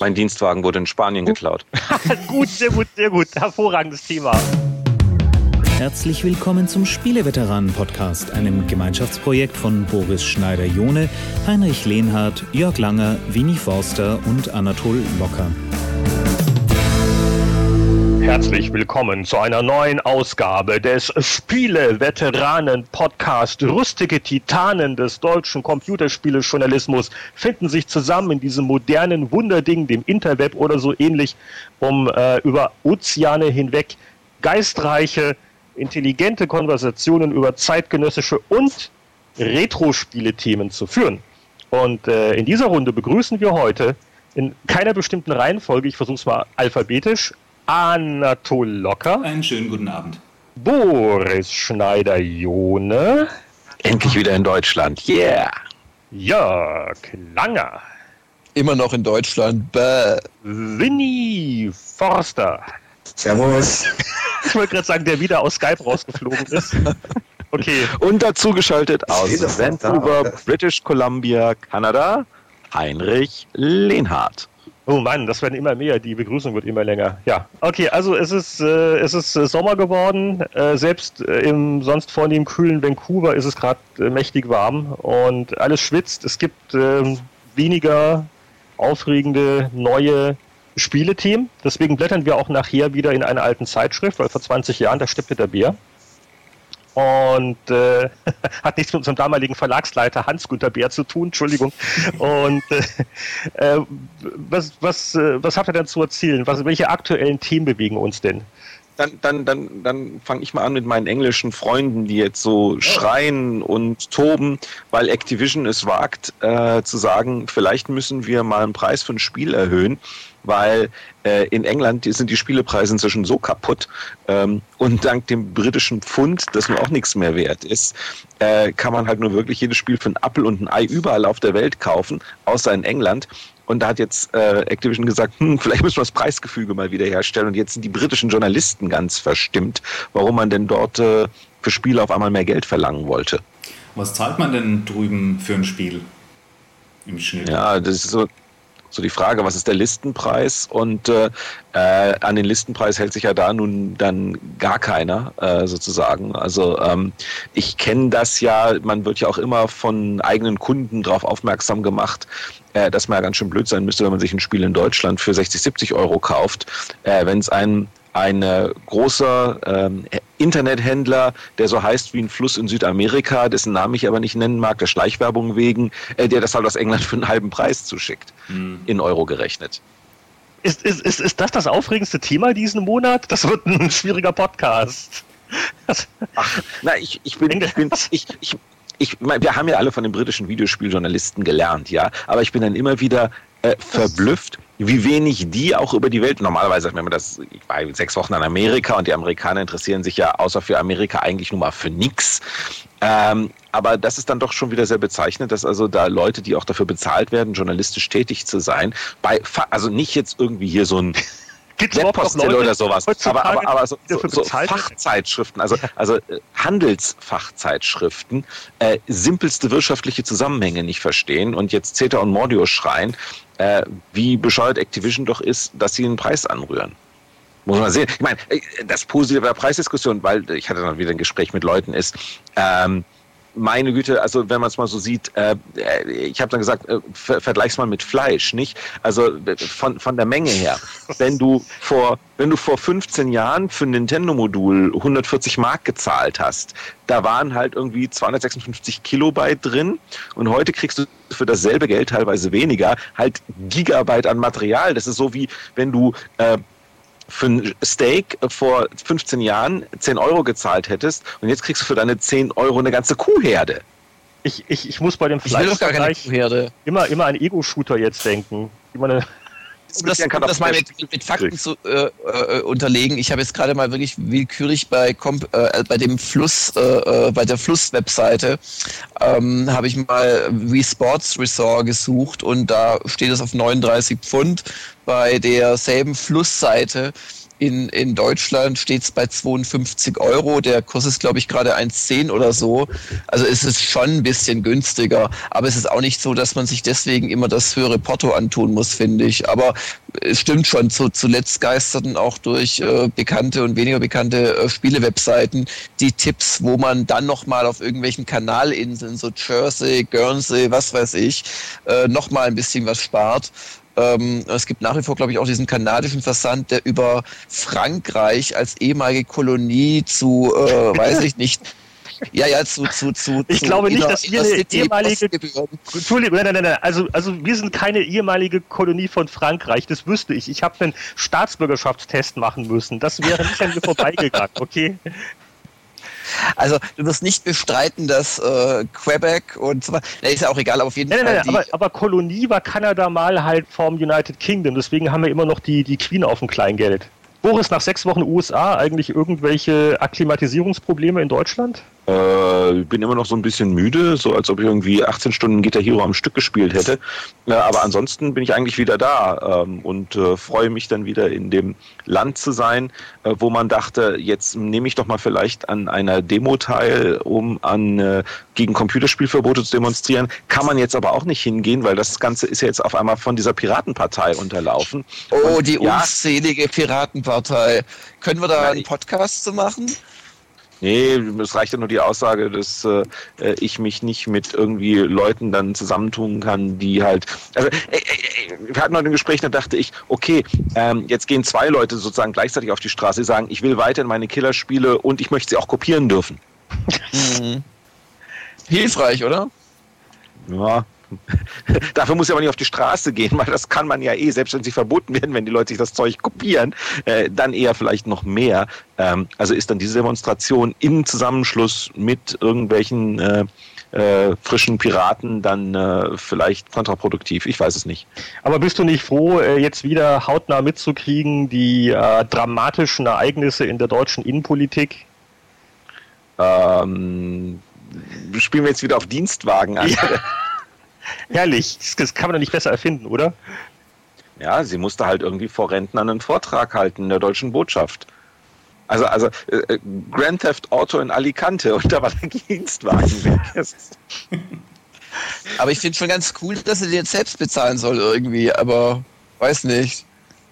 Mein Dienstwagen wurde in Spanien geklaut. gut, sehr gut, sehr gut. Hervorragendes Thema. Herzlich willkommen zum Spieleveteranen-Podcast, einem Gemeinschaftsprojekt von Boris Schneider-Jone, Heinrich Lehnhardt, Jörg Langer, Winnie Forster und Anatol Locker. Herzlich willkommen zu einer neuen Ausgabe des Spiele-Veteranen-Podcast. Rüstige Titanen des deutschen Computerspielejournalismus finden sich zusammen in diesem modernen Wunderding, dem Interweb oder so ähnlich, um äh, über Ozeane hinweg geistreiche, intelligente Konversationen über zeitgenössische und Retro-Spiele-Themen zu führen. Und äh, in dieser Runde begrüßen wir heute in keiner bestimmten Reihenfolge, ich versuche es mal alphabetisch, Anatol Locker. Einen schönen guten Abend. Boris Schneider-Jone. Endlich wieder in Deutschland. Yeah! Jörg Langer. Immer noch in Deutschland. Bäh. Winnie Forster. Servus. Ich wollte gerade sagen, der wieder aus Skype rausgeflogen ist. Okay. Und dazu geschaltet aus Vancouver. British Columbia, Kanada, Heinrich Lehnhardt. Oh Mann, das werden immer mehr. Die Begrüßung wird immer länger. Ja, okay. Also es ist äh, es ist äh, Sommer geworden. Äh, selbst äh, im sonst vornehm kühlen Vancouver ist es gerade äh, mächtig warm und alles schwitzt. Es gibt ähm, weniger aufregende neue Spielethemen. Deswegen blättern wir auch nachher wieder in einer alten Zeitschrift, weil vor 20 Jahren da steppte der Bär. Und äh, hat nichts mit unserem damaligen Verlagsleiter Hans-Günter Bär zu tun, Entschuldigung. Und äh, äh, was, was, äh, was habt ihr denn zu erzählen? Was, welche aktuellen Themen bewegen uns denn? Dann, dann, dann, dann fange ich mal an mit meinen englischen Freunden, die jetzt so schreien und toben, weil Activision es wagt äh, zu sagen, vielleicht müssen wir mal einen Preis für ein Spiel erhöhen, weil äh, in England sind die Spielepreise inzwischen so kaputt ähm, und dank dem britischen Pfund, das nun auch nichts mehr wert ist, äh, kann man halt nur wirklich jedes Spiel für einen Apfel und ein Ei überall auf der Welt kaufen, außer in England. Und da hat jetzt äh, Activision gesagt, hm, vielleicht müssen wir das Preisgefüge mal wieder herstellen. Und jetzt sind die britischen Journalisten ganz verstimmt, warum man denn dort äh, für Spiele auf einmal mehr Geld verlangen wollte. Was zahlt man denn drüben für ein Spiel im Schnitt? Ja, das ist so, so die Frage, was ist der Listenpreis? Und äh, äh, an den Listenpreis hält sich ja da nun dann gar keiner äh, sozusagen. Also ähm, ich kenne das ja, man wird ja auch immer von eigenen Kunden darauf aufmerksam gemacht, äh, dass man ja ganz schön blöd sein müsste, wenn man sich ein Spiel in Deutschland für 60, 70 Euro kauft. Äh, wenn es ein ein äh, großer ähm, Internethändler, der so heißt wie ein Fluss in Südamerika, dessen Namen ich aber nicht nennen mag, der Schleichwerbung wegen, äh, der das halt aus England für einen halben Preis zuschickt, Hm. in Euro gerechnet. Ist, ist, ist, ist das das aufregendste Thema diesen Monat? Das wird ein schwieriger Podcast. Na, ich, ich bin, ich bin, ich, ich, ich, wir haben ja alle von den britischen Videospieljournalisten gelernt, ja, aber ich bin dann immer wieder äh, verblüfft, wie wenig die auch über die Welt, normalerweise, wenn man das, ich war sechs Wochen in Amerika und die Amerikaner interessieren sich ja außer für Amerika eigentlich nur mal für nix. Ähm, aber das ist dann doch schon wieder sehr bezeichnend, dass also da Leute, die auch dafür bezahlt werden, journalistisch tätig zu sein, bei, also nicht jetzt irgendwie hier so ein Gibt es überhaupt noch Webpostille oder sowas. Aber, aber, aber so, so, so? Fachzeitschriften, also, also äh, Handelsfachzeitschriften, äh, simpelste wirtschaftliche Zusammenhänge nicht verstehen und jetzt Zeta und Mordio schreien, äh, wie bescheuert Activision doch ist, dass sie den Preis anrühren. Muss man sehen. Ich meine, äh, das Positive der Preisdiskussion, weil ich hatte dann wieder ein Gespräch mit Leuten, ist, ähm, meine Güte, also wenn man es mal so sieht, äh, äh, ich habe dann gesagt, äh, ver vergleich's mal mit Fleisch, nicht? Also äh, von, von der Menge her. Wenn du vor, wenn du vor 15 Jahren für ein Nintendo-Modul 140 Mark gezahlt hast, da waren halt irgendwie 256 Kilobyte drin und heute kriegst du für dasselbe Geld teilweise weniger halt Gigabyte an Material. Das ist so wie wenn du äh, für ein Steak vor 15 Jahren 10 Euro gezahlt hättest und jetzt kriegst du für deine 10 Euro eine ganze Kuhherde. Ich, ich, ich muss bei dem Ich will doch gar keine Fleischvergleich Kuhherde. immer, immer an Ego-Shooter jetzt denken. Wie man, Um das, um das mal mit, mit Fakten zu äh, äh, unterlegen. Ich habe jetzt gerade mal wirklich willkürlich bei, Comp, äh, bei dem Fluss, äh, äh, bei der Fluss-Webseite, ähm, habe ich mal Wii Sports Resort gesucht und da steht es auf 39 Pfund. Bei derselben Flussseite In, in Deutschland steht es bei 52 Euro. Der Kurs ist, glaube ich, gerade 1,10 oder so. Also es ist schon ein bisschen günstiger. Aber es ist auch nicht so, dass man sich deswegen immer das höhere Porto antun muss, finde ich. Aber es stimmt schon, zu, zuletzt geisterten auch durch äh, bekannte und weniger bekannte äh, Spielewebseiten die Tipps, wo man dann nochmal auf irgendwelchen Kanalinseln, so Jersey, Guernsey, was weiß ich, äh, nochmal ein bisschen was spart. Ähm, es gibt nach wie vor, glaube ich, auch diesen kanadischen Versand, der über Frankreich als ehemalige Kolonie zu, äh, weiß ich nicht, ja, ja, zu, zu, zu. Ich zu glaube nicht, dass wir eine ehemalige. Entschuldigung, nein, nein, nein, also, also wir sind keine ehemalige Kolonie von Frankreich, das wüsste ich. Ich habe einen Staatsbürgerschaftstest machen müssen. Das wäre nicht an mir vorbeigegangen, okay? Also du wirst nicht bestreiten, dass äh, Quebec und so weiter, ist ja auch egal, aber auf jeden Nein, Fall. nein, nein, aber, aber Kolonie war Kanada mal halt vom United Kingdom, deswegen haben wir immer noch die, die Queen auf dem Kleingeld. Boris, nach sechs Wochen USA eigentlich irgendwelche Akklimatisierungsprobleme in Deutschland? Äh, bin immer noch so ein bisschen müde, so als ob ich irgendwie 18 Stunden Guitar Hero am Stück gespielt hätte. Äh, aber ansonsten bin ich eigentlich wieder da ähm, und äh, freue mich dann wieder in dem Land zu sein, äh, wo man dachte, jetzt nehme ich doch mal vielleicht an einer Demo teil, um an äh, gegen Computerspielverbote zu demonstrieren. Kann man jetzt aber auch nicht hingehen, weil das Ganze ist ja jetzt auf einmal von dieser Piratenpartei unterlaufen. oh, Und die ja, unzählige Piratenpartei. Können wir da Nein, einen Podcast zu machen? Nee, es reicht ja nur die Aussage, dass äh, ich mich nicht mit irgendwie Leuten dann zusammentun kann, die halt. Also, äh, äh, wir hatten heute ein Gespräch, da dachte ich, okay, ähm, jetzt gehen zwei Leute sozusagen gleichzeitig auf die Straße, die sagen, ich will weiterhin meine Killerspiele und ich möchte sie auch kopieren dürfen. Hilfreich, oder? Ja. Dafür muss ich aber nicht auf die Straße gehen, weil das kann man ja eh, selbst wenn sie verboten werden, wenn die Leute sich das Zeug kopieren, äh, dann eher vielleicht noch mehr. Ähm, also ist dann diese Demonstration im Zusammenschluss mit irgendwelchen äh, äh, frischen Piraten dann äh, vielleicht kontraproduktiv. Ich weiß es nicht. Aber bist du nicht froh, äh, jetzt wieder hautnah mitzukriegen, die äh, dramatischen Ereignisse in der deutschen Innenpolitik? Ähm, spielen wir jetzt wieder auf Dienstwagen an. Ja. Herrlich, das, kann man doch nicht besser erfinden, oder? Ja, sie musste halt irgendwie vor Rentnern einen Vortrag halten in der deutschen Botschaft. Also, also äh, Grand Theft Auto in Alicante und da war der Dienstwagen weg. Aber ich finde schon ganz cool, dass sie den jetzt selbst bezahlen soll irgendwie, aber weiß nicht.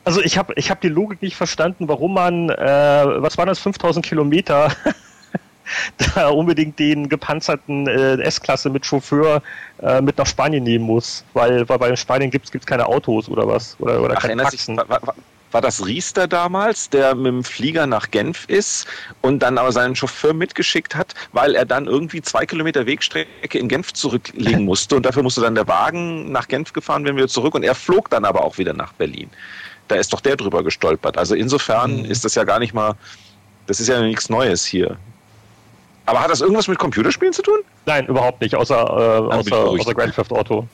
Also ich habe ich hab die Logik nicht verstanden, warum man, äh, was waren das, 5000 Kilometer, da unbedingt den gepanzerten äh, S-Klasse mit Chauffeur äh, mit nach Spanien nehmen muss. Weil, weil bei Spanien gibt es keine Autos oder was. Oder, oder Ach, keine erinnert sich, Taxen. war, war, war das Riester damals, der mit dem Flieger nach Genf ist und dann aber seinen Chauffeur mitgeschickt hat, weil er dann irgendwie zwei Kilometer Wegstrecke in Genf zurücklegen musste und dafür musste dann der Wagen nach Genf gefahren werden, wieder zurück und er flog dann aber auch wieder nach Berlin. Da ist doch der drüber gestolpert. Also insofern Mhm. ist das ja gar nicht mal, das ist ja nichts Neues hier. Aber hat das irgendwas mit Computerspielen zu tun? Nein, überhaupt nicht, außer, äh, außer, außer Grand Theft Auto.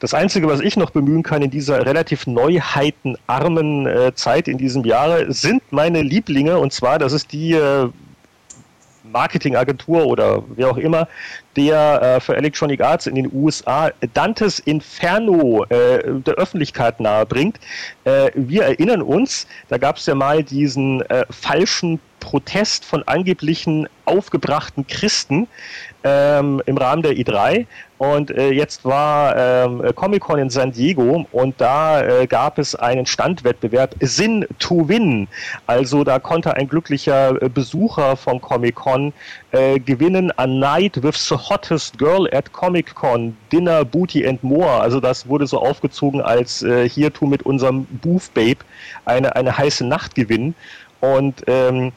Das Einzige, was ich noch bemühen kann in dieser relativ neuheitenarmen äh, Zeit in diesem Jahre, sind meine Lieblinge. Und zwar, das ist die äh, Marketingagentur oder wer auch immer, der äh, für Electronic Arts in den USA Dantes Inferno äh, der Öffentlichkeit nahebringt. Äh, wir erinnern uns, da gab es ja mal diesen äh, falschen Protest von angeblichen aufgebrachten Christen ähm, im Rahmen der I3. Und äh, jetzt war ähm, Comic-Con in San Diego und da äh, gab es einen Standwettbewerb Sin to Win. Also da konnte ein glücklicher äh, Besucher von Comic-Con äh, gewinnen A Night with the Hottest Girl at Comic-Con, Dinner, Booty and More. Also das wurde so aufgezogen als äh, hier tu mit unserem Booth Babe eine, eine heiße Nacht gewinnen. Und ähm,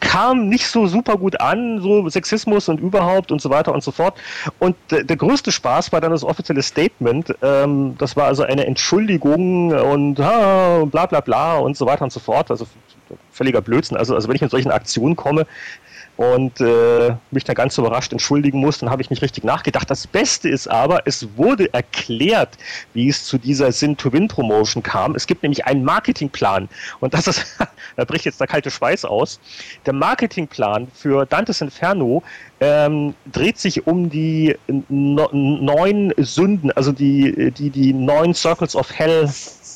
kam nicht so super gut an, so Sexismus und überhaupt und so weiter und so fort. Und der, größte Spaß war dann das offizielle Statement. Ähm, das war also eine Entschuldigung und ah, bla bla bla und so weiter und so fort. Also völliger Blödsinn. Also, also wenn ich mit solchen Aktionen komme und äh, mich dann ganz überrascht entschuldigen muss, dann habe ich nicht richtig nachgedacht. Das Beste ist aber, es wurde erklärt, wie es zu dieser Sin-to-Win-Promotion kam. Es gibt nämlich einen Marketingplan und das ist, da bricht jetzt der kalte Schweiß aus. Der Marketingplan für Dantes Inferno ähm, dreht sich um die no neun Sünden, also die, die, die neun Circles of Hell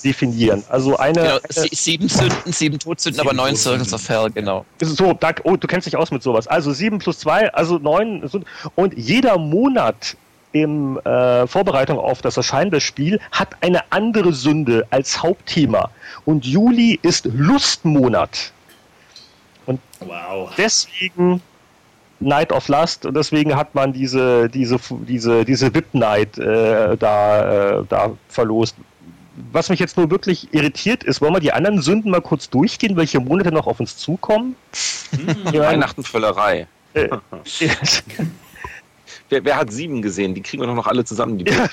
definieren. Also eine. Genau, eine sieben Sünden, sieben Todsünden, aber neun Circles of Hell, genau. So, da, oh, du kennst dich aus mit sowas. Also sieben plus zwei, also neun. Und jeder Monat in äh, Vorbereitung auf das Erscheinen des Spiels hat eine andere Sünde als Hauptthema. Und Juli ist Lustmonat. Und wow. deswegen Night of Lust und deswegen hat man diese, diese, diese, diese VIP Night äh, da, äh, da verlost. Was mich jetzt nur wirklich irritiert ist, wollen wir die anderen Sünden mal kurz durchgehen, welche Monate noch auf uns zukommen? Hm, Weihnachten Völlerei. Äh, wer, wer, hat sieben gesehen? Die kriegen wir doch noch alle zusammen, die ja.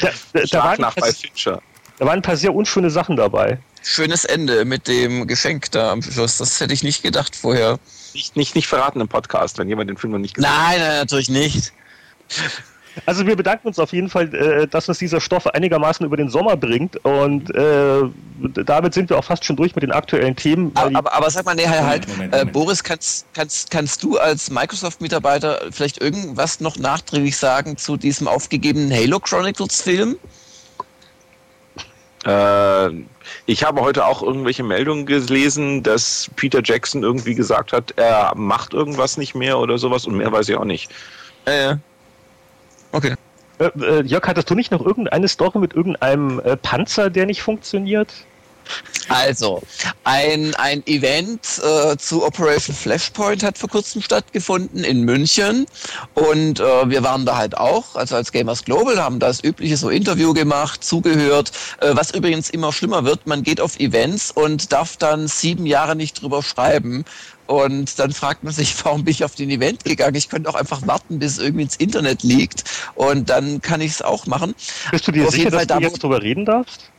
da, da, da, waren nach bei Fincher. da waren ein paar sehr unschöne Sachen dabei. Schönes Ende mit dem Geschenk da am Schluss. Das hätte ich nicht gedacht vorher. Nicht, nicht, nicht verraten im Podcast, wenn jemand den Film noch nicht gesehen hat. Nein, nein, natürlich nicht. Also wir bedanken uns auf jeden Fall, äh, dass uns dieser Stoff einigermaßen über den Sommer bringt und äh, damit sind wir auch fast schon durch mit den aktuellen Themen. Aber, aber, aber, sag mal, nee, halt, halt Moment, Moment. Äh, Boris, kannst, kannst, kannst du als Microsoft-Mitarbeiter vielleicht irgendwas noch nachträglich sagen zu diesem aufgegebenen Halo Chronicles Film? Äh, ich habe heute auch irgendwelche Meldungen gelesen, dass Peter Jackson irgendwie gesagt hat, er macht irgendwas nicht mehr oder sowas und mehr weiß ich auch nicht. Äh, okay. Äh, äh Jörg, hattest du nicht noch irgendeine Story mit irgendeinem äh, Panzer, der nicht funktioniert? Also, ein, ein Event äh, zu Operation Flashpoint hat vor kurzem stattgefunden in München. Und äh, wir waren da halt auch, also als Gamers Global, haben das übliche so Interview gemacht, zugehört, äh, was übrigens immer schlimmer wird, man geht auf Events und darf dann sieben Jahre nicht drüber schreiben, und dann fragt man sich, warum bin ich auf den Event gegangen? Ich könnte auch einfach warten, bis es irgendwie ins Internet liegt. Und dann kann ich es auch machen. Bist du dir auf sicher, dass du jetzt darüber reden darfst?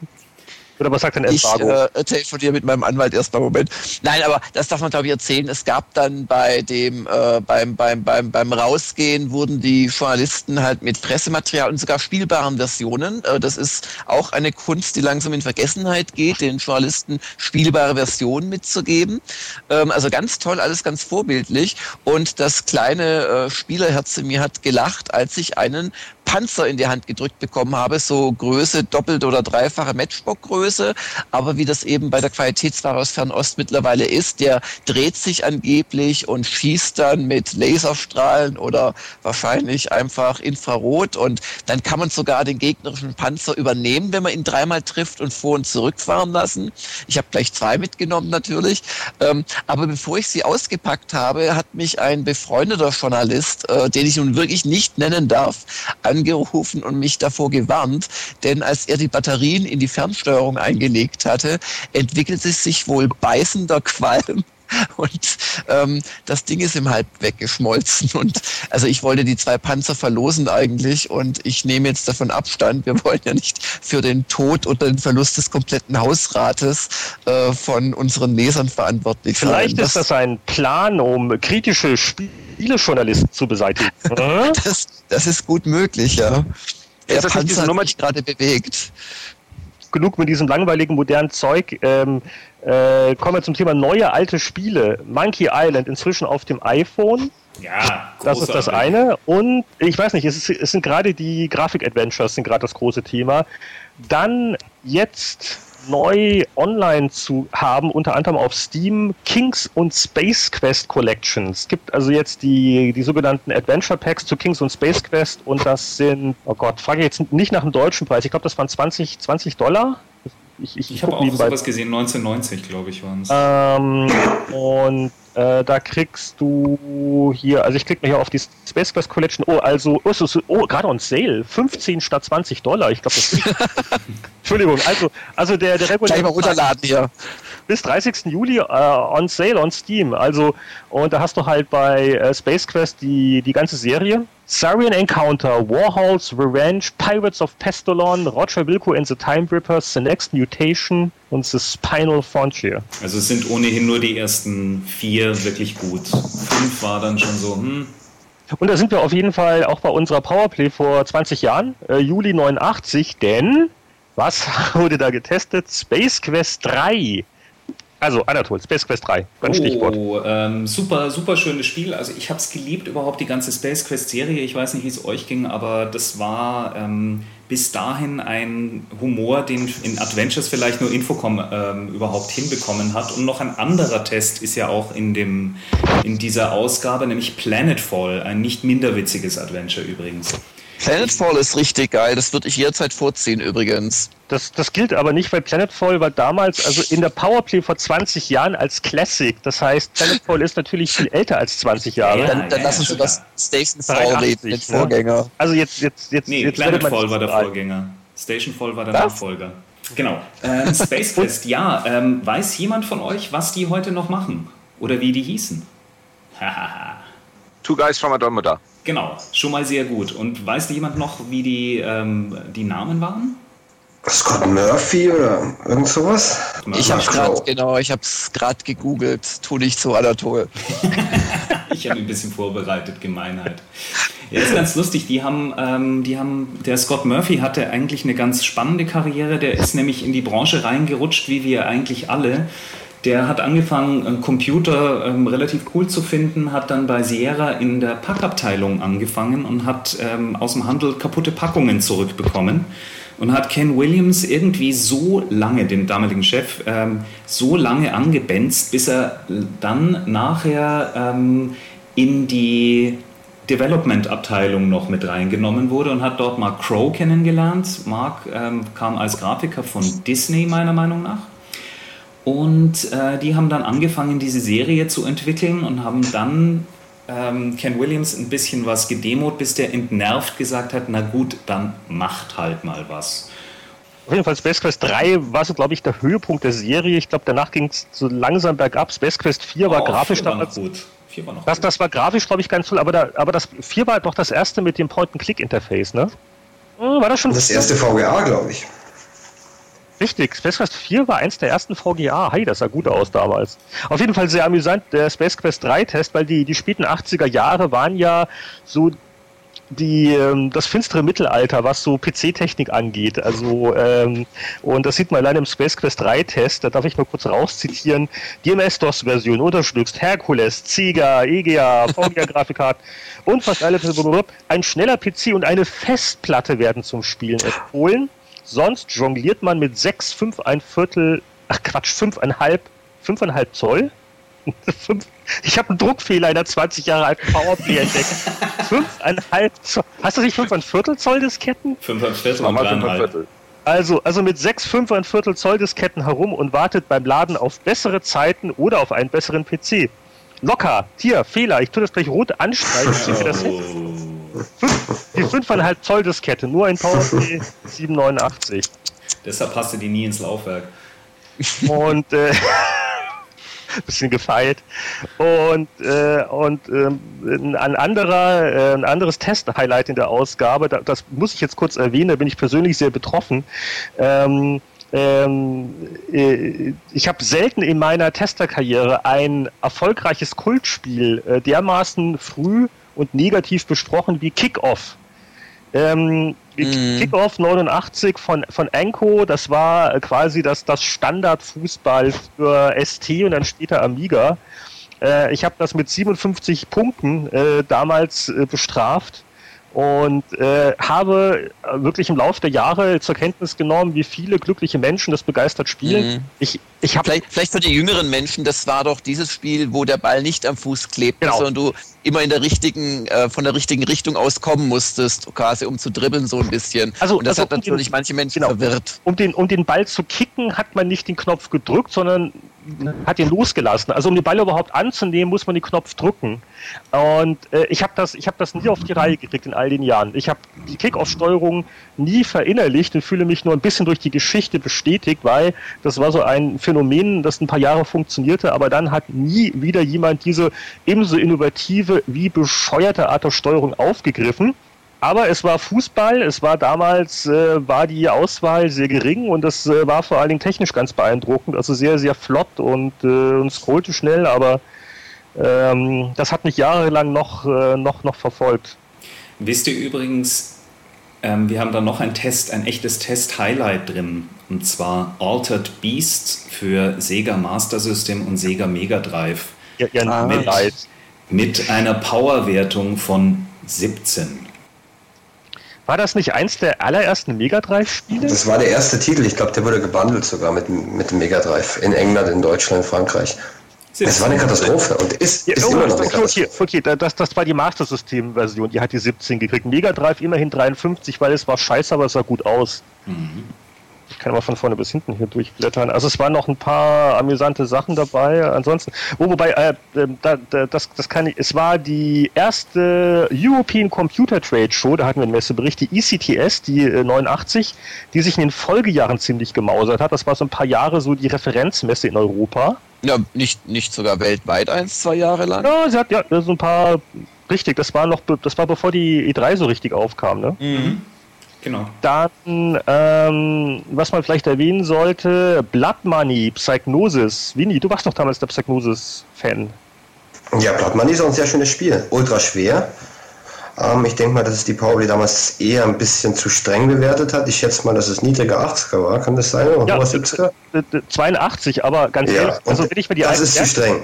Oder was sagt denn Embargo? Ich äh, telefoniere mit meinem Anwalt erstmal Moment. Nein, aber das darf man glaube ich erzählen. Es gab dann bei dem äh, beim, beim, beim, beim Rausgehen wurden die Journalisten halt mit Pressematerial und sogar spielbaren Versionen. Äh, das ist auch eine Kunst, die langsam in Vergessenheit geht, den Journalisten spielbare Versionen mitzugeben. Ähm, also ganz toll, alles ganz vorbildlich. Und das kleine äh, Spielerherz in mir hat gelacht, als ich einen Panzer in die Hand gedrückt bekommen habe, so Größe doppelt oder dreifache Matchbox-Größe. Aber wie das eben bei der Qualitätsware aus Fernost mittlerweile ist, der dreht sich angeblich und schießt dann mit Laserstrahlen oder wahrscheinlich einfach Infrarot und dann kann man sogar den gegnerischen Panzer übernehmen, wenn man ihn dreimal trifft und vor und zurückfahren lassen. Ich habe gleich zwei mitgenommen natürlich. Ähm, aber bevor ich sie ausgepackt habe, hat mich ein befreundeter Journalist, äh, den ich nun wirklich nicht nennen darf, angerufen und mich davor gewarnt, denn als er die Batterien in die Fernsteuerung eingelegt hatte, entwickelte sich wohl beißender Qualm und ähm, das Ding ist ihm halb weggeschmolzen. Und also ich wollte die zwei Panzer verlosen eigentlich und ich nehme jetzt davon Abstand. Wir wollen ja nicht für den Tod oder den Verlust des kompletten Hausrates äh, von unseren Lesern verantwortlich sein. Vielleicht ist das ein Plan, um kritische Spielejournalisten zu beseitigen. das, das ist gut möglich, ja. Der Panzer hat sich gerade bewegt genug mit diesem langweiligen modernen Zeug. Ähm, äh, kommen wir zum Thema neue alte Spiele. Monkey Island inzwischen auf dem iPhone. Ja, das ist das eine. Und ich weiß nicht, es, ist, es sind gerade die Grafik-Adventures sind gerade das große Thema. Dann jetzt neu online zu haben, unter anderem auf Steam, Kings und Space Quest Collections. Es gibt also jetzt die, die sogenannten Adventure Packs zu Kings und Space Quest und das sind, oh Gott, frage ich jetzt nicht nach dem deutschen Preis, ich glaube, das waren 20, 20 Dollar. Ich, ich, ich habe auch sowas gesehen, 1990, glaube ich, waren es. Ähm, und äh, da kriegst du hier, also ich klicke mal hier auf die Space Quest Collection. Oh, also, oh, so, oh gerade on Sale. 15 statt 20 Dollar. Ich glaube, das ist. Entschuldigung, also, also der, der reguläre. Gleich mal runterladen hier bis 30. Juli äh, on sale on Steam. Also, und da hast du halt bei äh, Space Quest die, die ganze Serie. Sarian Encounter, Warhols Revenge, Pirates of Pestalon, Roger Wilco and the Time Rippers, The Next Mutation und The Spinal Frontier. Also es sind ohnehin nur die ersten vier wirklich gut. Fünf war dann schon so, hm, und da sind wir auf jeden Fall auch bei unserer Powerplay vor 20 Jahren, äh, Juli 89, denn was wurde da getestet? Space Quest 3 also Anatol, Space Quest 3, ganz oh, Stichwort. Ähm, super, super schönes Spiel. Also ich habe es geliebt, überhaupt die ganze Space Quest Serie. Ich weiß nicht, wie es euch ging, aber das war ähm, bis dahin ein Humor, den in Adventures vielleicht nur Infocom ähm, überhaupt hinbekommen hat. Und noch ein anderer Test ist ja auch in, dem, in dieser Ausgabe, nämlich Planetfall, ein nicht minder witziges Adventure übrigens. Planetfall ist richtig geil, das würde ich jederzeit vorziehen übrigens. Das, das gilt aber nicht, weil Planetfall war damals, also in der Powerplay vor 20 Jahren als Classic. Das heißt, Planetfall ist natürlich viel älter als 20 Jahre. Ja, dann, dann ja, lassen ja, Sie das Stationfall reden, den ne? Vorgänger. Also jetzt, jetzt, jetzt, nee, jetzt Planetfall war der Vorgänger. Stationfall war der was? Nachfolger. Genau. Ähm, Space Quest, ja. Ähm, weiß jemand von euch, was die heute noch machen? Oder wie die hießen? Two Guys from Andromeda. Genau, schon mal sehr gut. Und weiß jemand noch, wie die, ähm, die Namen waren? Scott Murphy oder irgend sowas? Ich habe gerade genau, ich habe es gerade gegoogelt. Tu nicht so, Anatol. ich habe ein bisschen vorbereitet, Gemeinheit. Ja, ist ganz lustig. Die haben, ähm, die haben, der Scott Murphy hatte eigentlich eine ganz spannende Karriere. Der ist nämlich in die Branche reingerutscht, wie wir eigentlich alle. Der hat angefangen, einen Computer ähm, relativ cool zu finden, hat dann bei Sierra in der Packabteilung angefangen und hat ähm, aus dem Handel kaputte Packungen zurückbekommen und hat Ken Williams irgendwie so lange, den damaligen Chef, ähm, so lange angebenzt, bis er dann nachher ähm, in die Development-Abteilung noch mit reingenommen wurde und hat dort Mark Crow kennengelernt. Mark ähm, kam als Grafiker von Disney meiner Meinung nach und äh, die haben dann angefangen, diese Serie zu entwickeln und haben dann ähm, Ken Williams ein bisschen was gedemot, bis der entnervt gesagt hat, na gut, dann macht halt mal was. Auf jeden Fall Space Quest 3 war so, glaube ich, der Höhepunkt der Serie. Ich glaube, danach ging es so langsam bergab. Space Quest 4 war oh, grafisch 4 war damals. Gut. 4 war noch das, gut. das war grafisch, glaube ich, ganz toll, aber, da, aber das 4 war doch das erste mit dem Point-and-Click-Interface, ne? War das schon? Das erste VGA, glaube ich. Richtig, Space Quest 4 war eins der ersten VGA. Hey, das sah gut aus damals. Auf jeden Fall sehr amüsant, der Space Quest 3 Test, weil die, die späten 80er Jahre waren ja so die, ähm, das finstere Mittelalter, was so PC-Technik angeht. Also, ähm, und das sieht man allein im Space Quest 3 Test, da darf ich mal kurz rauszitieren. Die MS-DOS-Version unterstützt Hercules, Ziga, EGA, VGA-Grafikkarten und fast alle. Ein schneller PC und eine Festplatte werden zum Spielen empfohlen. Sonst jongliert man mit 6, 5, ein Viertel, ach Quatsch, 5,5, 5,5 Zoll. ich habe einen Druckfehler in der 20 Jahre alten Powerplay entdeckt. 5,5 Zoll. Hast du nicht 5 ein Viertel Zoll Disketten? 5 ein Viertel und 5 ein Viertel. Also, also mit 6, 5 ein Viertel Zoll Disketten herum und wartet beim Laden auf bessere Zeiten oder auf einen besseren PC. Locker, hier, Fehler, ich tue das gleich rot anstreichen. Oh. Das die 5,5 Zoll Diskette, nur ein PowerP 789. Deshalb passte die nie ins Laufwerk. Und äh, bisschen gefeilt. Und, äh, und äh, ein, anderer, äh, ein anderes Test-Highlight in der Ausgabe, da, das muss ich jetzt kurz erwähnen, da bin ich persönlich sehr betroffen. Ähm, ähm, äh, ich habe selten in meiner Testerkarriere ein erfolgreiches Kultspiel äh, dermaßen früh und negativ besprochen wie Kickoff. Ähm, mm. Kickoff 89 von, von Enco, das war quasi das, das Standardfußball für ST und dann später Amiga. Äh, ich habe das mit 57 Punkten äh, damals äh, bestraft und äh, habe wirklich im Laufe der Jahre zur Kenntnis genommen, wie viele glückliche Menschen das begeistert spielen. Mhm. Ich, ich hab vielleicht, vielleicht für die jüngeren Menschen, das war doch dieses Spiel, wo der Ball nicht am Fuß klebt, genau. sondern du immer in der richtigen, äh, von der richtigen Richtung aus kommen musstest, quasi um zu dribbeln so ein bisschen. Also, Und das also, hat natürlich um den, manche Menschen genau, verwirrt. Um den, um den Ball zu kicken, hat man nicht den Knopf gedrückt, sondern hat ihn losgelassen. Also um den Ball überhaupt anzunehmen, muss man den Knopf drücken. Und äh, ich habe das, ich hab das nie auf die Reihe gekriegt in all den Jahren. Ich habe die Kickoff-Steuerung nie verinnerlicht und fühle mich nur ein bisschen durch die Geschichte bestätigt, weil das war so ein Phänomen, das ein paar Jahre funktionierte, aber dann hat nie wieder jemand diese ebenso innovative wie bescheuerte Art der Steuerung aufgegriffen. Aber es war Fußball, es war damals, äh, war die Auswahl sehr gering und es äh, war vor allen Dingen technisch ganz beeindruckend, also sehr, sehr flott und, äh, und scrollte schnell, aber ähm, das hat mich jahrelang noch, äh, noch, noch verfolgt. Wisst ihr übrigens, ähm, wir haben da noch ein Test, ein echtes Test-Highlight drin, und zwar Altered Beast für Sega Master System und Sega Mega Drive. Ja, ja, ah, mit, mit einer Powerwertung von 17. War das nicht eins der allerersten Mega Drive-Spiele? Das war der erste Titel. Ich glaube, der wurde gebundelt sogar mit, mit dem Mega Drive. In England, in Deutschland, in Frankreich. Es war eine Katastrophe und ist, Ja, ist oh, immer noch eine okay, Katastrophe. okay, okay, das, das war die Master System-Version, die hat die 17 gekriegt. Mega Drive immerhin 53, weil es war scheiße, aber es sah gut aus. Ich kann mal von vorne bis hinten hier durchblättern. Also es waren noch ein paar amüsante Sachen dabei. Ansonsten, oh, wobei, äh, ähm, da, da, das, das kann ich, es war die erste European Computer Trade Show, da hatten wir einen Messebericht, die ECTS, die äh, 89, die sich in den Folgejahren ziemlich gemausert hat. Das war so ein paar Jahre so die Referenzmesse in Europa. Ja, nicht, nicht sogar weltweit eins, zwei Jahre lang. Ja, sie hat ja so ein paar. Richtig, das war noch, das war bevor die E3 so richtig aufkam, ne? Mhm. Genau. Dann, ähm, was man vielleicht erwähnen sollte, Blood Money, Psygnosis. Winnie, du warst doch damals der Psygnosis-Fan. Ja, Blood Money ist auch ein sehr schönes Spiel. Ultra schwer. Ähm, ich denke mal, dass es die Powerplay damals eher ein bisschen zu streng bewertet hat. Ich schätze mal, dass es niedriger 80er war. Kann das sein? Oder Ja, hoher 70er? äh, äh, 82, aber ganz Ja, ehrlich, also wenn ich mir die das ist zu streng.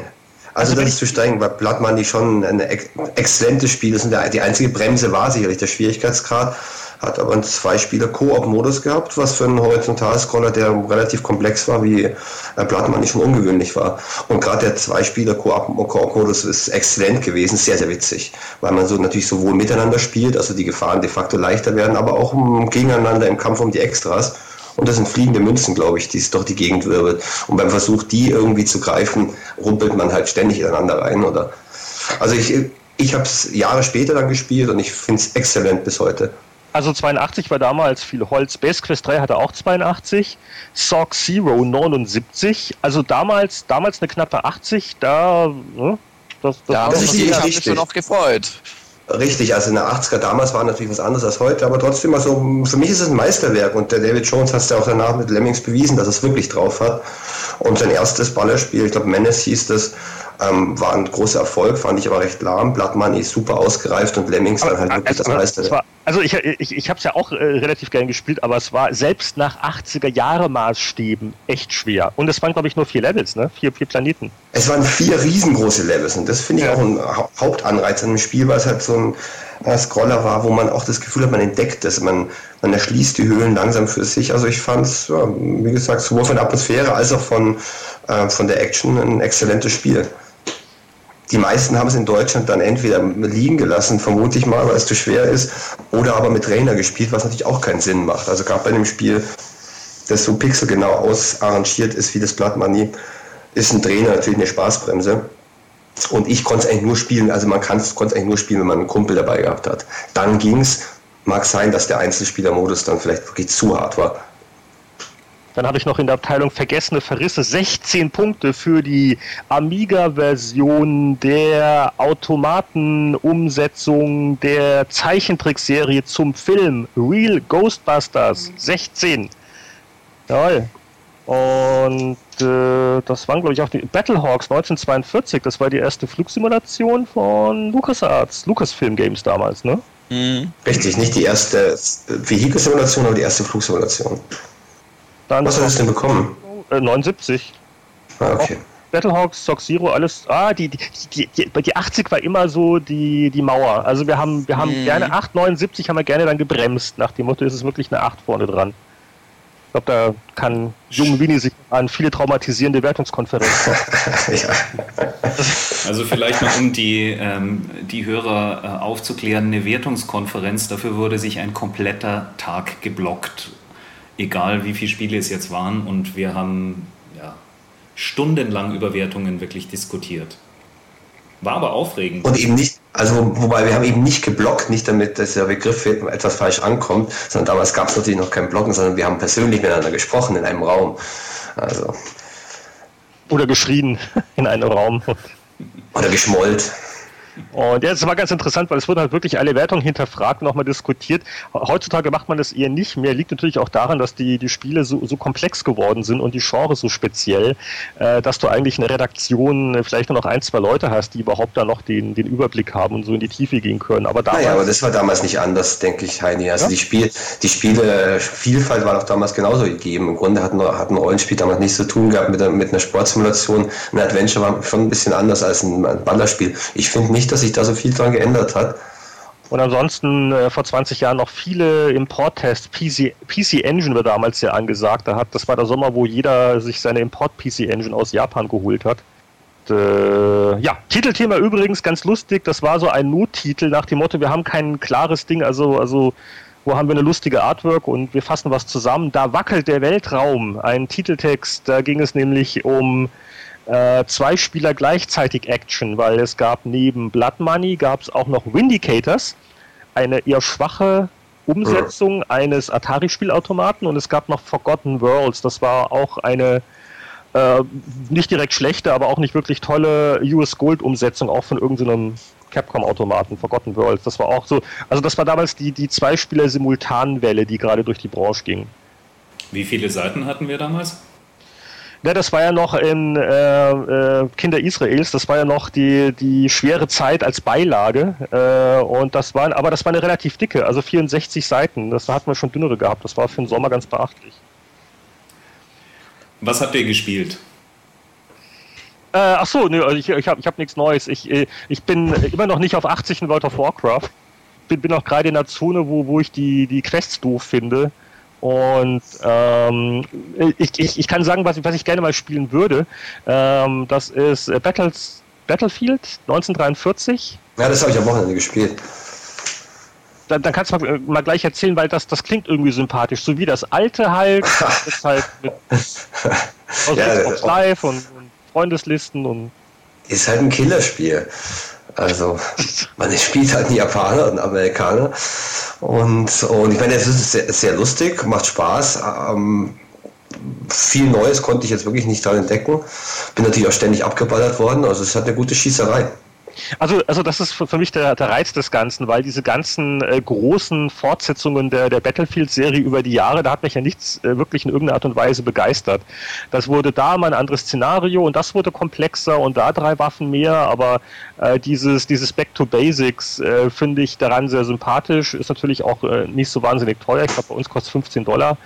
Also, Also das ist zu streng, weil Blood Money schon ein ex exzellentes Spiel ist. Und der, die einzige Bremse war sicherlich der Schwierigkeitsgrad. Hat aber einen Zwei-Spieler-Koop-Modus gehabt, was für einen Horizontalscroller, der relativ komplex war, wie äh, Blood Money schon ungewöhnlich war. Und gerade der Zwei-Spieler-Koop-Modus ist exzellent gewesen, sehr, sehr witzig. Weil man so natürlich sowohl miteinander spielt, also die Gefahren de facto leichter werden, aber auch um, gegeneinander im Kampf um die Extras. Und das sind fliegende Münzen, glaube ich, die es durch die Gegend wirbelt. Und beim Versuch, die irgendwie zu greifen, rumpelt man halt ständig ineinander rein. Oder also ich, ich habe es Jahre später dann gespielt und ich finde es exzellent bis heute. Also 82 war damals viel Holz. Space Quest 3 hatte auch 82. Sock Zero 79. Also damals, damals eine knappe 80. Da, ne, das, das Da war haben sich ist die richtig. noch gefreut. Richtig, also in der 80er damals war natürlich was anderes als heute, aber trotzdem, also für mich ist es ein Meisterwerk und der David Jones hat es ja auch danach mit Lemmings bewiesen, dass er es wirklich drauf hat. Und sein erstes Ballerspiel, ich glaube Menace hieß das, ähm, war ein großer Erfolg, fand ich aber recht lahm. Blood Money ist super ausgereift und Lemmings dann halt wirklich das also, Meisterwerk. war, also ich, ich, ich habe es ja auch äh, relativ gern gespielt, aber es war selbst nach 80er Jahre Maßstäben echt schwer. Und es waren, glaube ich, nur vier Levels, ne? Vier, vier Planeten. Es waren vier riesengroße Levels und das finde ich Ja. auch ein Hau- Hauptanreiz an dem Spiel, weil es halt so ein äh, Scroller war, wo man auch das Gefühl hat, man entdeckt es, man, man erschließt die Höhlen langsam für sich. Also ich fand es, ja, wie gesagt, sowohl von der Atmosphäre als auch von, äh, von der Action ein exzellentes Spiel. Die meisten haben es in Deutschland dann entweder liegen gelassen, vermute ich mal, weil es zu schwer ist, oder aber mit Trainer gespielt, was natürlich auch keinen Sinn macht. Also gerade bei dem Spiel, das so pixelgenau ausarrangiert ist wie das Blood Money, ist ein Trainer natürlich eine Spaßbremse. Und ich konnte es eigentlich nur spielen, also man konnte es eigentlich nur spielen, wenn man einen Kumpel dabei gehabt hat. Dann ging's. Mag sein, dass der Einzelspielermodus dann vielleicht wirklich zu hart war. Dann habe ich noch in der Abteilung vergessene Verrisse 16 Punkte für die Amiga-Version der Automatenumsetzung der Zeichentrickserie zum Film Real Ghostbusters. 16. Jawohl. Und äh, das waren, glaube ich, auch die Battlehawks 1942. Das war die erste Flugsimulation von LucasArts, Lucasfilm Games damals, ne? Mhm. Richtig, nicht die erste Vehikelsimulation, aber die erste Flugsimulation. Dann Was hat es denn bekommen? äh, 79. Ah, okay. Battlehawks, Sock Zero, alles. Ah, die, die, die, die, die 80 war immer so die, die Mauer. Also wir haben, wir haben Mhm. gerne 8, 79 haben wir gerne dann gebremst. Nach dem Motto ist es wirklich eine 8 vorne dran. Ich glaube, da kann Jung Winnie sich an viele traumatisierende Wertungskonferenzen. ja. Also vielleicht noch, um die, ähm, die Hörer äh, aufzuklären, eine Wertungskonferenz, dafür wurde sich ein kompletter Tag geblockt, egal wie viele Spiele es jetzt waren. Und wir haben ja, stundenlang über Wertungen wirklich diskutiert. War aber aufregend. Und eben nicht, also wobei wir haben eben nicht geblockt, nicht damit dass der Begriff etwas falsch ankommt, sondern damals gab es natürlich noch kein Blocken, sondern wir haben persönlich miteinander gesprochen in einem Raum. Also, Oder geschrien in einem Raum. oder geschmollt. Und ja, das war ganz interessant, weil es wurden halt wirklich alle Wertungen hinterfragt, nochmal diskutiert. Heutzutage macht man das eher nicht mehr. Liegt natürlich auch daran, dass die, die Spiele so, so komplex geworden sind und die Genres so speziell, äh, dass du eigentlich eine Redaktion äh, vielleicht nur noch ein, zwei Leute hast, die überhaupt da noch den, den Überblick haben und so in die Tiefe gehen können. Aber damals, Naja, aber das war damals nicht anders, denke ich, Heini. Also Ja? die Spiel, die Spielevielfalt war auch damals genauso gegeben. Im Grunde hat ein, hat ein Rollenspiel damals nichts zu tun gehabt mit, einer- mit einer Sportsimulation. Ein Adventure war schon ein bisschen anders als ein, ein Ballerspiel. Ich finde nicht, dass sich da so viel dran geändert hat. Und ansonsten äh, vor 20 Jahren noch viele Import-Tests. PC, PC Engine war damals ja angesagt. Da hat, das war der Sommer, wo jeder sich seine Import-PC Engine aus Japan geholt hat. Und, äh, ja, Titelthema übrigens ganz lustig. Das war so ein Nottitel nach dem Motto: Wir haben kein klares Ding, also, also wo haben wir eine lustige Artwork und wir fassen was zusammen. Da wackelt der Weltraum. Ein Titeltext, da ging es nämlich um äh, zwei Spieler gleichzeitig Action, weil es gab neben Blood Money gab es auch noch Windicators, eine eher schwache Umsetzung eines Atari-Spielautomaten und es gab noch Forgotten Worlds, das war auch eine äh, nicht direkt schlechte, aber auch nicht wirklich tolle US Gold-Umsetzung, auch von irgendeinem Capcom-Automaten, Forgotten Worlds. Das war auch so, also das war damals die, die Zwei-Spieler-Simultanwelle, die gerade durch die Branche ging. Wie viele Seiten hatten wir damals? Ja, das war ja noch in äh, äh, Kinder Israels, das war ja noch die, die schwere Zeit als Beilage. Äh, und das war, aber das war eine relativ dicke, also 64 Seiten. Das hatten wir schon dünnere gehabt. Das war für den Sommer ganz beachtlich. Was habt ihr gespielt? Äh, ach so, nö, also ich, ich habe ich hab nichts Neues. Ich, äh, ich bin immer noch nicht auf 80 in World of Warcraft. Bin, bin auch gerade in der Zone, wo, wo ich die, die Quests doof finde. Und ähm, ich, ich, ich kann sagen, was ich, was ich gerne mal spielen würde. Ähm, das ist äh, Battles, Battlefield 1943. Ja, das habe ich am Wochenende gespielt. Dann, dann kannst du mal, äh, mal, gleich erzählen, weil das, das klingt irgendwie sympathisch. So wie das alte halt. Das ist halt mit aus ja, Xbox Live und, und Freundeslisten und. Ist halt ein Killerspiel. Also man spielt halt einen Japaner und einen Amerikaner. Und, und ich meine, es ist sehr, sehr lustig, macht Spaß. Ähm, viel Neues konnte ich jetzt wirklich nicht dran entdecken. Bin natürlich auch ständig abgeballert worden. Also es hat eine gute Schießerei. Also, also das ist für mich der, der Reiz des Ganzen, weil diese ganzen äh, großen Fortsetzungen der, der Battlefield-Serie über die Jahre, da hat mich ja nichts äh, wirklich in irgendeiner Art und Weise begeistert. Das wurde da mal ein anderes Szenario und das wurde komplexer und da drei Waffen mehr, aber äh, dieses, dieses Back to Basics äh, finde ich daran sehr sympathisch, ist natürlich auch äh, nicht so wahnsinnig teuer. Ich glaube, bei uns kostet 15 Dollar.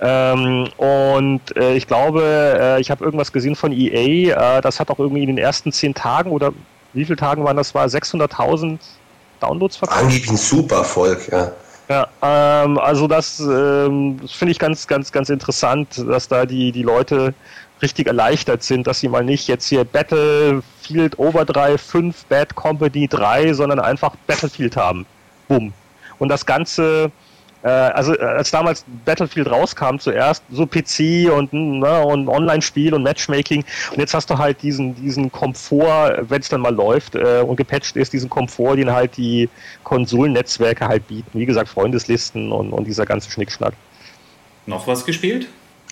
Ähm, und äh, ich glaube, ich habe irgendwas gesehen von EA, das hat auch irgendwie in den ersten zehn Tagen oder wie viele Tagen waren das? War 600.000 Downloads verkauft? Angeblich ein super Erfolg, ja. Ja, ähm, also das, ähm, das finde ich ganz, ganz, ganz interessant, dass da die, die Leute richtig erleichtert sind, dass sie mal nicht jetzt hier Battlefield Overdrive 5 Bad Company 3, sondern einfach Battlefield haben. Bumm. Und das Ganze also äh, als damals Battlefield rauskam zuerst, so PC und, ne, und Online-Spiel und Matchmaking und jetzt hast du halt diesen, diesen Komfort, wenn es dann mal läuft äh, und gepatcht ist, diesen Komfort, den halt die Konsolennetzwerke halt bieten. Wie gesagt, Freundeslisten und, und dieser ganze Schnickschnack. Noch was gespielt?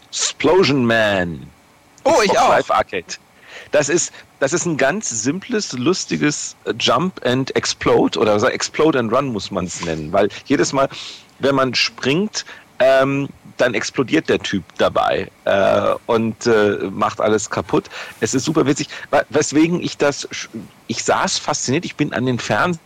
Explosion Man. Oh, ich auch. Live Arcade. Das ist, das ist ein ganz simples, lustiges Jump and Explode oder Explode and Run muss man es nennen, weil jedes Mal, wenn man springt, ähm, dann explodiert der Typ dabei äh, und äh, macht alles kaputt. Es ist super witzig, weswegen ich das, ich saß fasziniert, ich bin an den Fernseher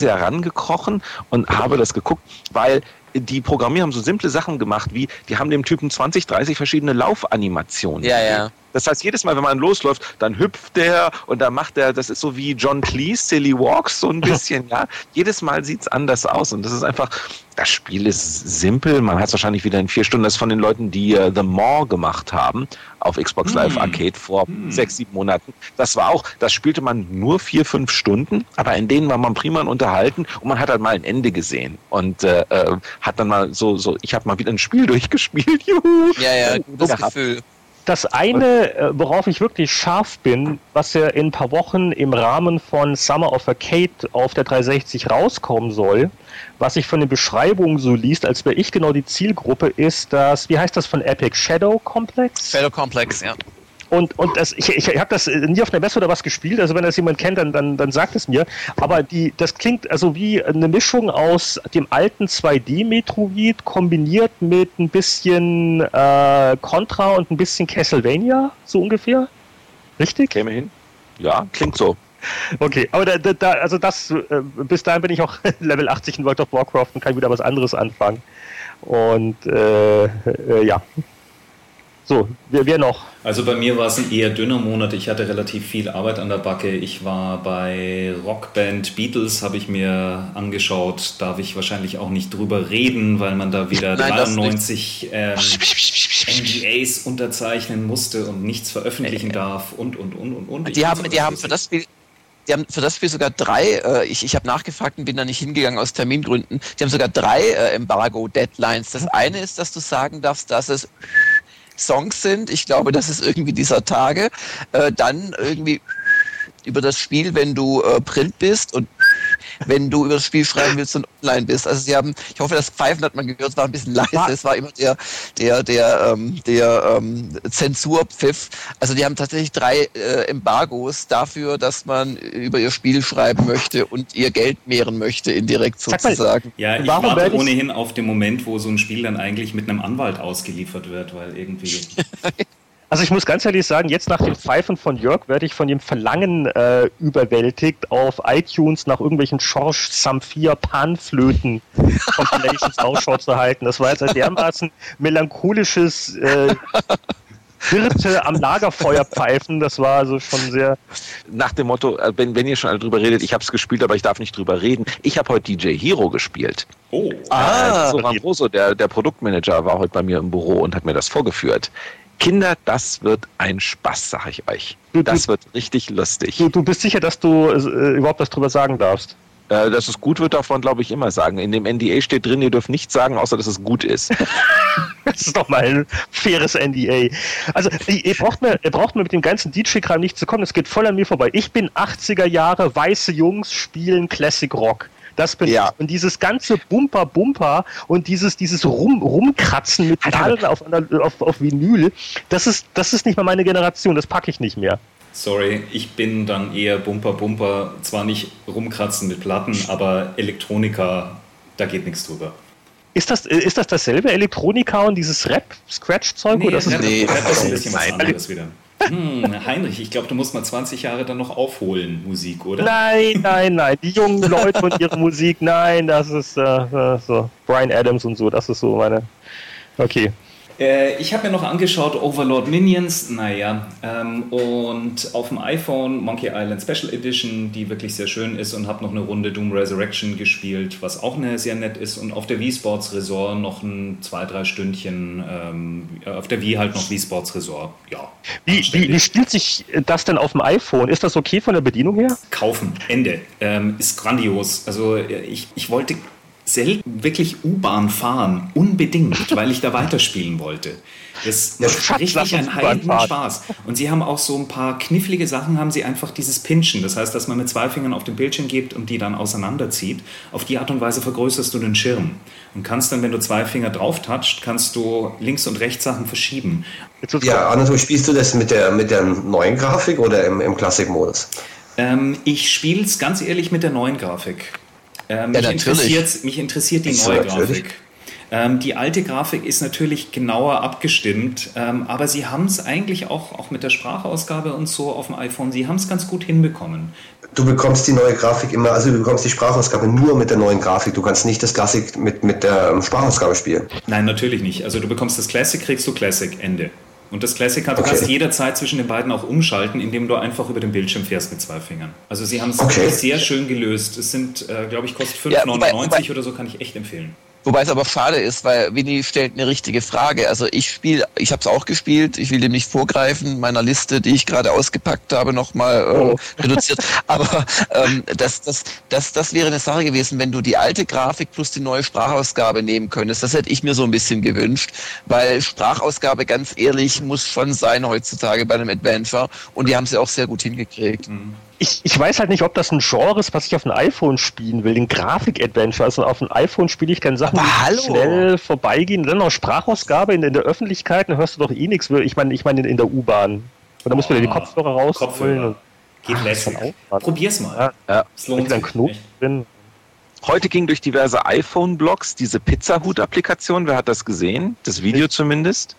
herangekrochen und habe das geguckt, weil die Programmierer haben so simple Sachen gemacht, wie die haben dem Typen 20, 30 verschiedene Laufanimationen. Ja, ja. Das heißt, jedes Mal, wenn man losläuft, dann hüpft der und dann macht er, das ist so wie John Cleese, Silly Walks, so ein bisschen, ja. Jedes Mal sieht es anders aus und das ist einfach, das Spiel ist simpel. Man hat es wahrscheinlich wieder in vier Stunden. Das ist von den Leuten, die uh, The Maw gemacht haben auf Xbox Live mm. Arcade vor mm. sechs, sieben Monaten. Das war auch, das spielte man nur vier, fünf Stunden, aber in denen war man prima unterhalten und man hat halt mal ein Ende gesehen und äh, äh hat dann mal so, so ich habe mal wieder ein Spiel durchgespielt. Juhu. Ja, ja, gutes Gefühl. Das eine, äh, worauf ich wirklich scharf bin, was ja in ein paar Wochen im Rahmen von Summer of Arcade auf der 360 rauskommen soll, was sich von den Beschreibungen so liest, als wäre ich genau die Zielgruppe, ist das, wie heißt das von Epic? Shadow Complex? Shadow Complex, ja. Und, und das, ich, ich habe das nie auf der Messe oder was gespielt, also wenn das jemand kennt, dann, dann, dann sagt es mir. Aber die, das klingt also wie eine Mischung aus dem alten 2D-Metroid kombiniert mit ein bisschen äh, Contra und ein bisschen Castlevania, so ungefähr. Richtig? Käme hin. Ja, klingt so. Okay, aber da, da, also das, äh, bis dahin bin ich auch Level 80 in World of Warcraft und kann wieder was anderes anfangen. Und äh, äh, ja. So, wer, wer noch? Also bei mir war es ein eher dünner Monat. Ich hatte relativ viel Arbeit an der Backe. Ich war bei Rockband Beatles, habe ich mir angeschaut. Darf ich wahrscheinlich auch nicht drüber reden, weil man da wieder Nein, das 93 ähm, NDAs unterzeichnen musste und nichts veröffentlichen darf und und und und und. Ich Die haben, die haben für das Spiel. Die haben für das Spiel sogar drei, äh, ich, ich habe nachgefragt und bin da nicht hingegangen aus Termingründen, die haben sogar drei äh, Embargo-Deadlines. Das eine ist, dass du sagen darfst, dass es Songs sind. Ich glaube, das ist irgendwie dieser Tage. Äh, dann irgendwie über das Spiel, wenn du äh, Print bist und wenn du über das Spiel schreiben willst und online bist. Also sie haben, ich hoffe, das Pfeifen hat man gehört, es war ein bisschen leise, es war immer der, der, der, ähm, der ähm, Zensurpfiff. Also die haben tatsächlich drei äh, Embargos dafür, dass man über ihr Spiel schreiben möchte und ihr Geld mehren möchte, indirekt sozusagen. Ja, ich Warum warte ohnehin auf den Moment, wo so ein Spiel dann eigentlich mit einem Anwalt ausgeliefert wird, weil irgendwie. Also ich muss ganz ehrlich sagen, jetzt nach dem Pfeifen von Jörg werde ich von dem Verlangen äh, überwältigt, auf iTunes nach irgendwelchen Schorsch Samphir Panflöten Compilations Ausschau zu halten. Das war jetzt ein dermaßen melancholisches äh, Hirte am Lagerfeuer pfeifen. Das war also schon sehr. Nach dem Motto, äh, wenn, wenn ihr schon alle drüber redet, ich habe es gespielt, aber ich darf nicht drüber reden. Ich habe heute DJ Hero gespielt. Oh, Ah, äh, Soran Broso, der, der Produktmanager, war heute bei mir im Büro und hat mir das vorgeführt. Kinder, das wird ein Spaß, sag ich euch. Du- du- Das wird richtig lustig. Du, du bist sicher, dass du äh, überhaupt was drüber sagen darfst. Äh, dass es gut wird, man, glaube ich, immer sagen. In dem NDA steht drin, ihr dürft nichts sagen, außer dass es gut ist. Das ist doch mal ein faires NDA. Also, ihr braucht mir, ihr braucht mir mit dem ganzen DJ-Kram nicht zu kommen. Das geht voll an mir vorbei. Ich bin 80er Jahre, weiße Jungs spielen Classic Rock. Das bin Ja. ich. Und dieses ganze Bumper, Bumper und dieses, dieses Rum, Rumkratzen mit Nadeln auf, auf, auf Vinyl, das ist, das ist nicht mal meine Generation. Das packe ich nicht mehr. sorry, ich bin dann eher Bumper Bumper, zwar nicht rumkratzen mit Platten, aber Elektronika, da geht nichts drüber. Ist das, äh, ist das dasselbe Elektronika und dieses Rap-Scratch-Zeug? oder ist nee. Rap ist ein bisschen was anderes wieder. Hm, Heinrich, ich glaube, du musst mal 20 Jahre dann noch aufholen, Musik, oder? Nein, nein, nein. Die jungen Leute und ihre Musik, nein, das ist äh, äh, so. Brian Adams und so, das ist so meine. Okay. Äh, ich habe mir noch angeschaut Overlord Minions, naja, ähm, und auf dem iPhone Monkey Island Special Edition, die wirklich sehr schön ist, und habe noch eine Runde Doom Resurrection gespielt, was auch eine sehr nett ist, und auf der Wii Sports Resort noch ein zwei, drei Stündchen, ähm, auf der Wii halt noch Wii Sports Resort, ja. Wie, wie, wie spielt sich das denn auf dem iPhone? Ist das okay von der Bedienung her? kaufen. Ende. Ähm, ist grandios. Also äh, ich, ich wollte selten wirklich U-Bahn fahren, unbedingt, weil ich da weiterspielen wollte. Das Ja, macht Schatz, richtig einen fahren. Spaß. Und sie haben auch so ein paar knifflige Sachen, haben sie einfach dieses Pinchen. Das heißt, dass man mit zwei Fingern auf den Bildschirm geht und die dann auseinanderzieht. Auf die Art und Weise vergrößerst du den Schirm. Und kannst dann, wenn du zwei Finger drauf touchst, kannst du links und rechts Sachen verschieben. Ja, Anatol, spielst du das mit der, mit der neuen Grafik oder im, im Classic-Modus? Ähm, ich spiele es ganz ehrlich mit der neuen Grafik. Ähm, Ja, mich, interessiert, mich interessiert die neue natürlich? Grafik. Ähm, die alte Grafik ist natürlich genauer abgestimmt, ähm, aber sie haben es eigentlich auch, auch mit der Sprachausgabe und so auf dem iPhone, sie haben es ganz gut hinbekommen. Du bekommst die neue Grafik immer, also du bekommst die Sprachausgabe nur mit der neuen Grafik. Du kannst nicht das Classic mit, mit der ähm, Sprachausgabe spielen. Nein, natürlich nicht. Also du bekommst das Classic, kriegst du Classic, Ende. Und das Classic hat, du Okay. kannst jederzeit zwischen den beiden auch umschalten, indem du einfach über den Bildschirm fährst mit zwei Fingern. Also sie haben es Okay. sehr schön gelöst. Es sind, äh, glaube ich, kostet 5,99 Ja, oder so, kann ich echt empfehlen. Wobei es aber schade ist, weil Winnie stellt eine richtige Frage. Also ich spiele, ich habe es auch gespielt. Ich will dem nicht vorgreifen, meiner Liste, die ich gerade ausgepackt habe, nochmal äh, Oh. reduziert. Aber ähm, das, das, das, das wäre eine Sache gewesen, wenn du die alte Grafik plus die neue Sprachausgabe nehmen könntest. Das hätte ich mir so ein bisschen gewünscht, weil Sprachausgabe, ganz ehrlich, muss schon sein heutzutage bei einem Adventure. Und die haben sie auch sehr gut hingekriegt. Ich, ich weiß halt nicht, ob das ein Genre ist, was ich auf dem iPhone spielen will. Den Grafik-Adventure. Also auf dem iPhone spiele ich gerne Sachen, die hallo! schnell vorbeigehen. Dann noch Sprachausgabe in, in der Öffentlichkeit, dann hörst du doch eh nichts. Ich meine, ich meine in, in der U-Bahn. Und da muss man ja die Ah, Kopfhörer rausholen. Kopfhörer. Und Geht lässig. auch. Probier's mal. Ja. Ja. Es da lohnt ist ein sich. Knoten drin. Heute ging durch diverse iPhone-Blogs diese Pizza-Hut-Applikation. Wer hat das gesehen? Das Video zumindest.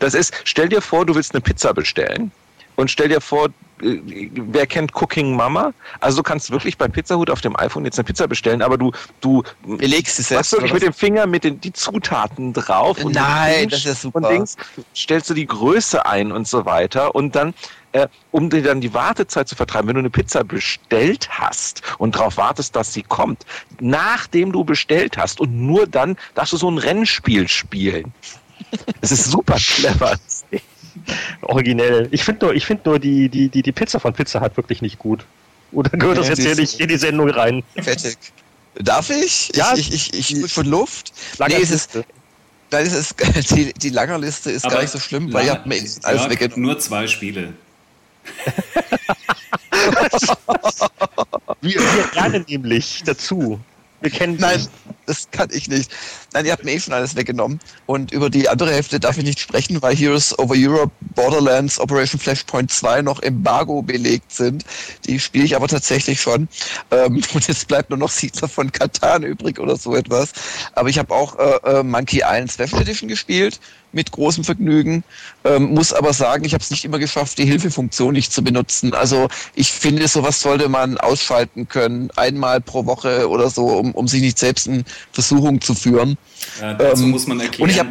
Das ist, stell dir vor, du willst eine Pizza bestellen. Und stell dir vor, wer kennt Cooking Mama? Also du kannst wirklich bei Pizzahut auf dem iPhone jetzt eine Pizza bestellen, aber du du belegst es selbst wirklich mit dem Finger mit den die Zutaten drauf und Nein, das ist super. Und Dings, stellst du die Größe ein und so weiter und dann äh, um dir dann die Wartezeit zu vertreiben, wenn du eine Pizza bestellt hast und darauf wartest, dass sie kommt, nachdem du bestellt hast und nur dann darfst du so ein Rennspiel spielen. Das ist super clever. Originell. Ich finde nur, ich find nur die, die, die, die Pizza von Pizza hat wirklich nicht gut. Oder gehört das jetzt hier nicht in die Sendung rein? Fertig. Darf ich? Ja. Ich, ich, ich, ich von Luft. Nee, es ist, dann ist es, die, die Lagerliste ist Aber gar nicht so schlimm, weil ihr habt mir alles ja, weggenommen. Nur zwei Spiele. wir, wir lernen nämlich dazu. Wir kennen Nein, das kann ich nicht. Nein, ihr habt mir eh schon alles weggenommen. Und über die andere Hälfte darf ich nicht sprechen, weil Heroes Over Europe, Borderlands, Operation Flashpoint 2 noch Embargo belegt sind. Die spiele ich aber tatsächlich schon. Ähm, und jetzt bleibt nur noch Siedler von Katan übrig oder so etwas. Aber ich habe auch äh, äh, Monkey Island Special Edition gespielt mit großem Vergnügen. Ähm, muss aber sagen, ich habe es nicht immer geschafft, die Hilfefunktion nicht zu benutzen. Also ich finde, sowas sollte man ausschalten können, einmal pro Woche oder so, um, um sich nicht selbst in Versuchung zu führen. Ja, dazu ähm, muss man erklären, hab,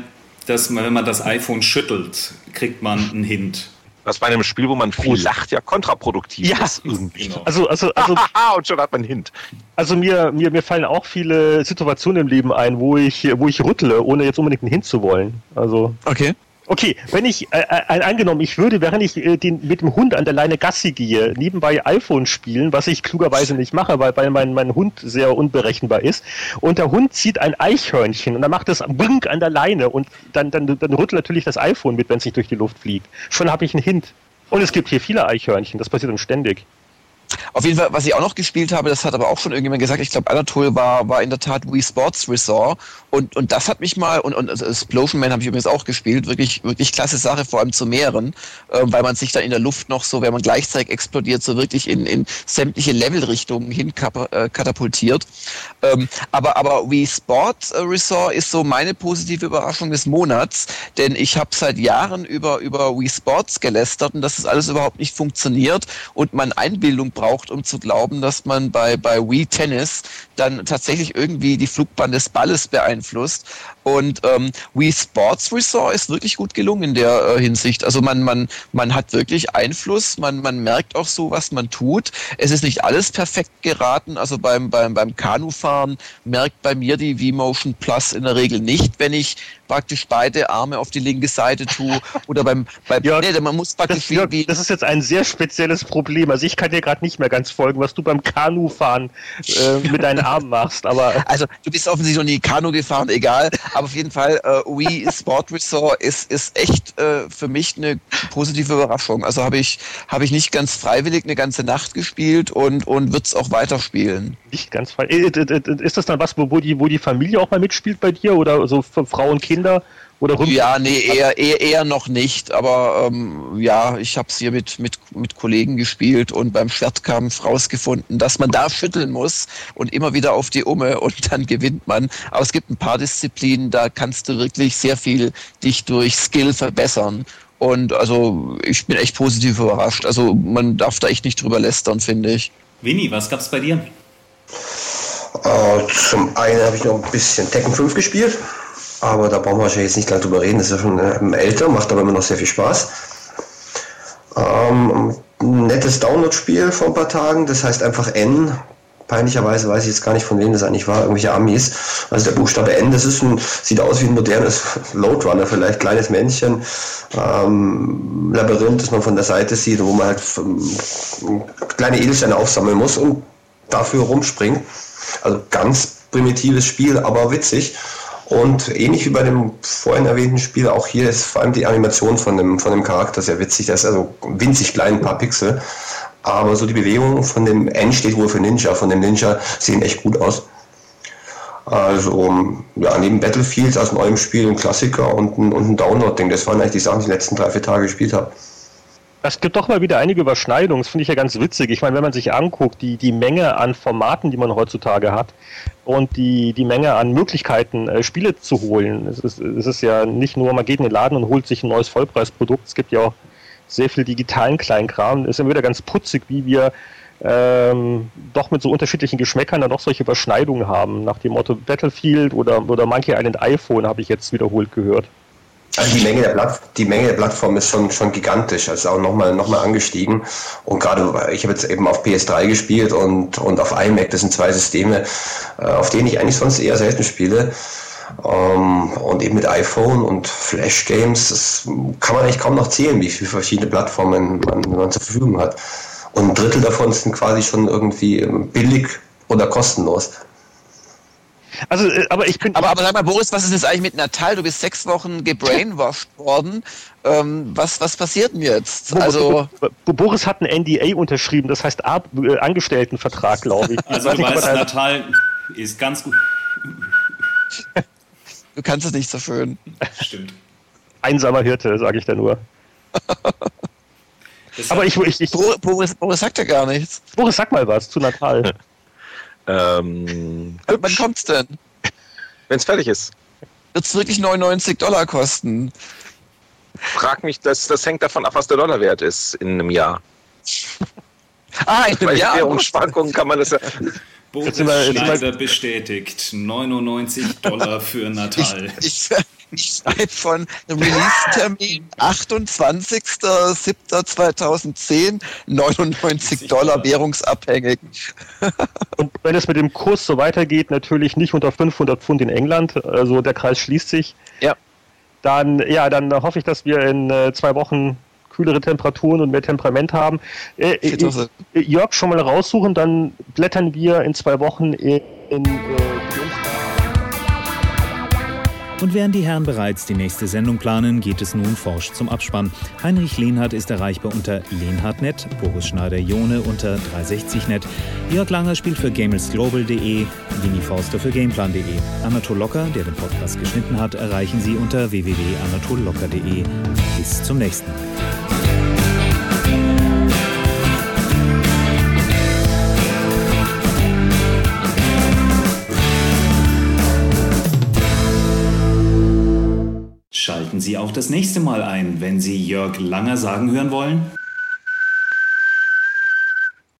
dass man, wenn man das iPhone schüttelt, kriegt man einen Hint. Was bei einem Spiel, wo man viel lacht, ja kontraproduktiv ja, ist. Irgendwie. Genau. Also, also, also, und schon hat man einen Hint. Also mir, mir, mir fallen auch viele Situationen im Leben ein, wo ich, wo ich rüttle, ohne jetzt unbedingt einen Hint zu wollen. Also. Okay. Okay, wenn ich, äh, äh, angenommen, ich würde, während ich äh, den, mit dem Hund an der Leine Gassi gehe, nebenbei iPhone spielen, was ich klugerweise nicht mache, weil, weil mein, mein Hund sehr unberechenbar ist, und der Hund zieht ein Eichhörnchen und dann macht es Brink an der Leine und dann, dann, dann rüttelt natürlich das iPhone mit, wenn es nicht durch die Luft fliegt. Schon habe ich einen Hint. Und es gibt hier viele Eichhörnchen, das passiert dann ständig. Auf jeden Fall, was ich auch noch gespielt habe, das hat aber auch schon irgendjemand gesagt, ich glaube Anatol war, war in der Tat Wii Sports Resort und, und das hat mich mal, und, und also Explosion Man habe ich übrigens auch gespielt, wirklich, wirklich klasse Sache, vor allem zu mehreren, äh, weil man sich dann in der Luft noch so, wenn man gleichzeitig explodiert, so wirklich in, in sämtliche Levelrichtungen hin äh, katapultiert. Ähm, aber, aber Wii Sports äh, Resort ist so meine positive Überraschung des Monats, denn ich habe seit Jahren über, über Wii Sports gelästert und dass das alles überhaupt nicht funktioniert und man Einbildung braucht, um zu glauben, dass man bei, bei Wii Tennis dann tatsächlich irgendwie die Flugbahn des Balles beeinflusst. Und ähm, Wii Sports Resort ist wirklich gut gelungen in der äh, Hinsicht. Also man, man, man hat wirklich Einfluss, man, man merkt auch so, was man tut. Es ist nicht alles perfekt geraten. Also beim, beim, beim Kanufahren merkt bei mir die V-Motion Plus in der Regel nicht, wenn ich praktisch beide Arme auf die linke Seite tue oder beim, beim Jörg, nee, man muss praktisch das, Jörg, wie, das ist jetzt ein sehr spezielles Problem. Also ich kann dir gerade nicht mehr ganz folgen, was du beim Kanufahren äh, mit deinen Armen machst, aber also du bist offensichtlich noch nie Kanu gefahren, egal, aber auf jeden Fall äh, Wii Sport Resort ist ist echt äh, für mich eine positive Überraschung. Also habe ich habe ich nicht ganz freiwillig eine ganze Nacht gespielt und und wird's auch weiterspielen. Nicht ganz freiwillig. Äh, äh, äh, ist das dann was, wo die wo die Familie auch mal mitspielt bei dir oder so Frau und Kinder? Kinder oder rum? Ja, nee, eher, eher, eher noch nicht. Aber ähm, ja, ich habe es hier mit, mit, mit Kollegen gespielt und beim Schwertkampf rausgefunden, dass man da schütteln muss und immer wieder auf die Umme und dann gewinnt man. Aber es gibt ein paar Disziplinen, da kannst du wirklich sehr viel dich durch Skill verbessern. Und also ich bin echt positiv überrascht. Also man darf da echt nicht drüber lästern, finde ich. Winnie, was gab's bei dir? Uh, zum einen habe ich noch ein bisschen Tekken 5 gespielt. Aber da brauchen wir jetzt nicht lange drüber reden. Das ist ja schon äh, älter, macht aber immer noch sehr viel Spaß. Ähm, nettes Download-Spiel vor ein paar Tagen, das heißt einfach N. Peinlicherweise weiß ich jetzt gar nicht, von wem das eigentlich war, irgendwelche Amis. Also der Buchstabe N, das ist ein, sieht aus wie ein modernes Loadrunner, vielleicht kleines Männchen, ähm, Labyrinth, das man von der Seite sieht, wo man halt ähm, kleine Edelsteine aufsammeln muss und dafür rumspringt. Also ganz primitives Spiel, aber witzig. Und ähnlich wie bei dem vorhin erwähnten Spiel, auch hier ist vor allem die Animation von dem, von dem Charakter sehr witzig. Der ist also winzig klein, ein paar Pixel. Aber so die Bewegungen von dem N steht wohl für Ninja, von dem Ninja sehen echt gut aus. Also, ja, neben Battlefield aus neuem Spiel ein Klassiker und ein, und ein Download-Ding. Das waren eigentlich die Sachen, die ich die letzten drei, vier Tage gespielt habe. Es gibt doch mal wieder einige Überschneidungen, das finde ich ja ganz witzig. Ich meine, wenn man sich anguckt, die, die Menge an Formaten, die man heutzutage hat und die, die Menge an Möglichkeiten, äh, Spiele zu holen. Es ist, es ist ja nicht nur, man geht in den Laden und holt sich ein neues Vollpreisprodukt, es gibt ja auch sehr viel digitalen Kleinkram. Ist immer wieder ganz putzig, wie wir ähm, doch mit so unterschiedlichen Geschmäckern dann doch solche Überschneidungen haben. Nach dem Motto Battlefield oder, oder Monkey Island iPhone habe ich jetzt wiederholt gehört. Also die Menge der, Platt, die Menge der Plattform ist schon, schon gigantisch, also auch nochmal noch mal angestiegen. Und gerade, ich habe jetzt eben auf PS3 gespielt und, und auf iMac, das sind zwei Systeme, äh, auf denen ich eigentlich sonst eher selten spiele. Ähm, und eben mit iPhone und Flash Games, das kann man eigentlich kaum noch zählen, wie viele verschiedene Plattformen man, man zur Verfügung hat. Und ein Drittel davon sind quasi schon irgendwie ähm, billig oder kostenlos. Also, äh, aber ich bin. Aber, aber sag mal, Boris, was ist jetzt eigentlich mit Natal? Du bist sechs Wochen gebrainwashed worden. Ähm, was, was passiert denn jetzt? Also Boris hat ein NDA unterschrieben, das heißt Ar äh, Angestelltenvertrag, glaube ich. Also, du weißt, Natal ist ganz gut. Du kannst es nicht so schön. Stimmt. Einsamer Hirte, sage ich da nur. Aber ich, ich, ich Boris, Boris sagt ja gar nichts. Boris, sag mal was zu Natal. ähm, Wann kommt's denn? Wenn es fertig ist. Wird es wirklich 99 Dollar kosten? Frag mich, das, das hängt davon ab, was der Dollarwert ist in einem Jahr. ah, in einem Jahr? Bei Währungsschwankungen kann man das ja. Boris Schneider bestätigt 99 Dollar für Natal. Ich, ich, ich schreibe von Release-Termin 28.07.2010, 99 Dollar währungsabhängig. Und wenn es mit dem Kurs so weitergeht, natürlich nicht unter 500 Pfund in England, also der Kreis schließt sich. Ja. Dann, ja, dann hoffe ich, dass wir in äh, zwei Wochen kühlere Temperaturen und mehr Temperament haben. Äh, äh, Jörg, schon mal raussuchen, dann blättern wir in zwei Wochen in, in äh, und während die Herren bereits die nächste Sendung planen, geht es nun forsch zum Abspann. Heinrich Lehnhardt ist erreichbar unter lehnhardt.net, Boris Schneider-Jone unter 360net, Jörg Langer spielt für gamelsglobal.de, Winnie Forster für gameplan.de. Anatol Locker, der den Podcast geschnitten hat, erreichen Sie unter www.anatollocker.de. Bis zum nächsten Mal. Schalten Sie auch das nächste Mal ein, wenn Sie Jörg Langer sagen hören wollen.